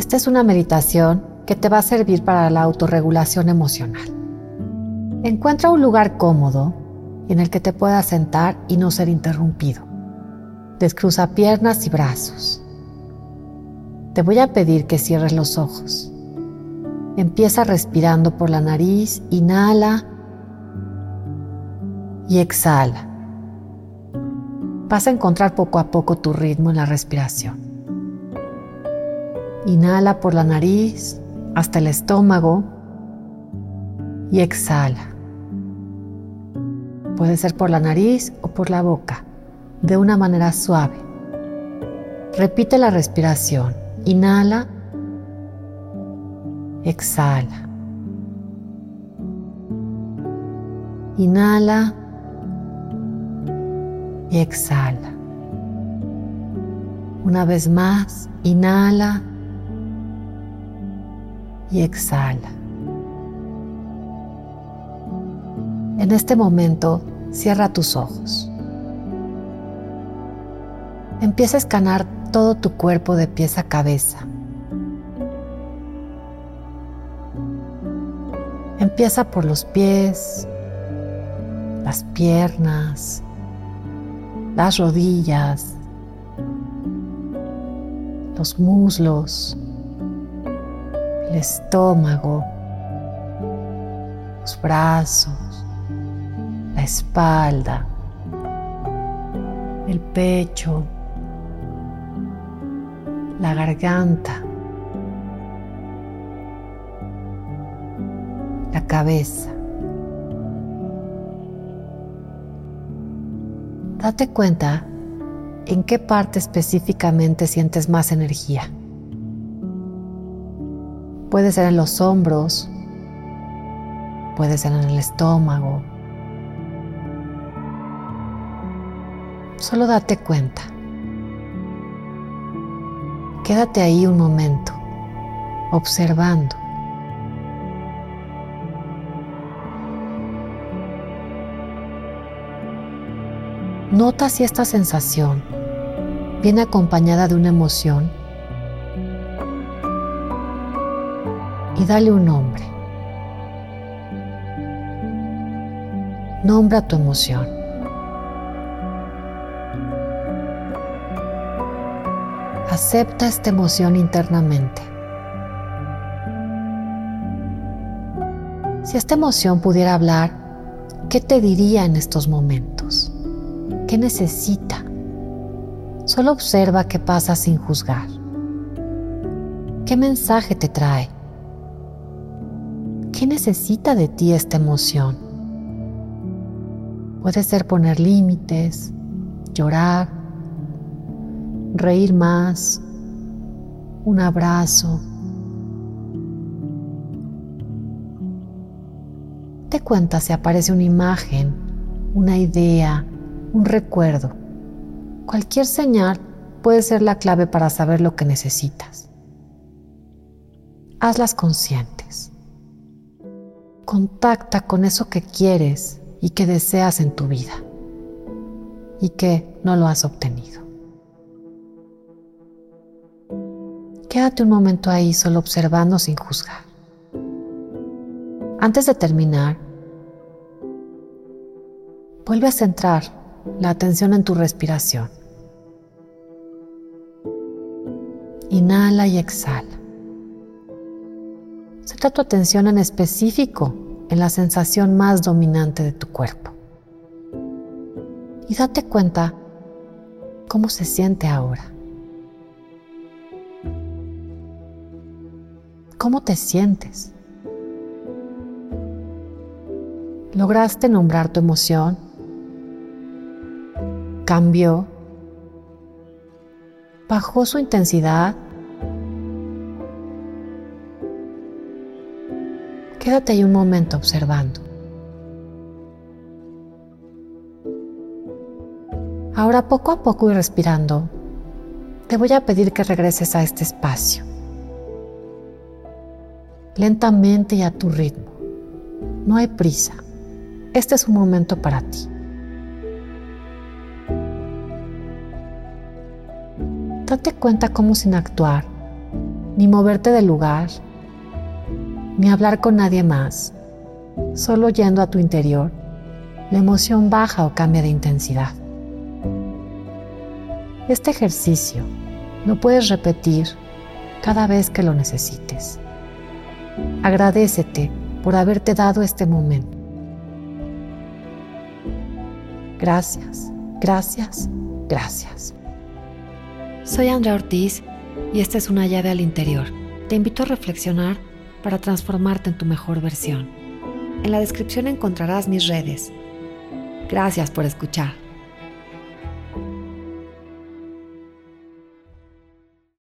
Esta es una meditación que te va a servir para la autorregulación emocional. Encuentra un lugar cómodo en el que te puedas sentar y no ser interrumpido. Descruza piernas y brazos. Te voy a pedir que cierres los ojos. Empieza respirando por la nariz, inhala y exhala. Vas a encontrar poco a poco tu ritmo en la respiración. Inhala por la nariz hasta el estómago y exhala. Puede ser por la nariz o por la boca, de una manera suave. Repite la respiración. Inhala, exhala. Inhala y exhala. Una vez más, inhala y exhala. En este momento, cierra tus ojos. Empieza a escanar todo tu cuerpo de pies a cabeza. Empieza por los pies, las piernas, las rodillas, los muslos, el estómago, los brazos, la espalda, el pecho, la garganta, la cabeza. Date cuenta en qué parte específicamente sientes más energía. Puede ser en los hombros, puede ser en el estómago. Solo date cuenta. Quédate ahí un momento, observando. Nota si esta sensación viene acompañada de una emoción y dale un nombre. Nombra tu emoción. Acepta esta emoción internamente. Si esta emoción pudiera hablar, ¿qué te diría en estos momentos? ¿Qué necesita? Solo observa qué pasa sin juzgar. ¿Qué mensaje te trae? ¿Qué necesita de ti esta emoción? Puede ser poner límites, llorar, reír más, un abrazo. Te cuenta si aparece una imagen, una idea, un recuerdo. Cualquier señal puede ser la clave para saber lo que necesitas. Hazlas conscientes contacta con eso que quieres y que deseas en tu vida y que no lo has obtenido. Quédate un momento ahí solo observando sin juzgar. Antes de terminar, vuelve a centrar la atención en tu respiración. Inhala y exhala. Centra tu atención en específico en la sensación más dominante de tu cuerpo. Y date cuenta cómo se siente ahora. ¿Cómo te sientes? ¿Lograste nombrar tu emoción? ¿Cambió? ¿Bajó su intensidad? Quédate ahí un momento observando. Ahora poco a poco y respirando, te voy a pedir que regreses a este espacio. Lentamente y a tu ritmo. No hay prisa. Este es un momento para ti. Date cuenta cómo sin actuar ni moverte del lugar, ni hablar con nadie más. Solo yendo a tu interior, la emoción baja o cambia de intensidad. Este ejercicio lo puedes repetir cada vez que lo necesites. Agradecete por haberte dado este momento. Gracias, gracias, gracias. Soy Andrea Ortiz y esta es una llave al interior. Te invito a reflexionar para transformarte en tu mejor versión. En la descripción encontrarás mis redes. Gracias por escuchar.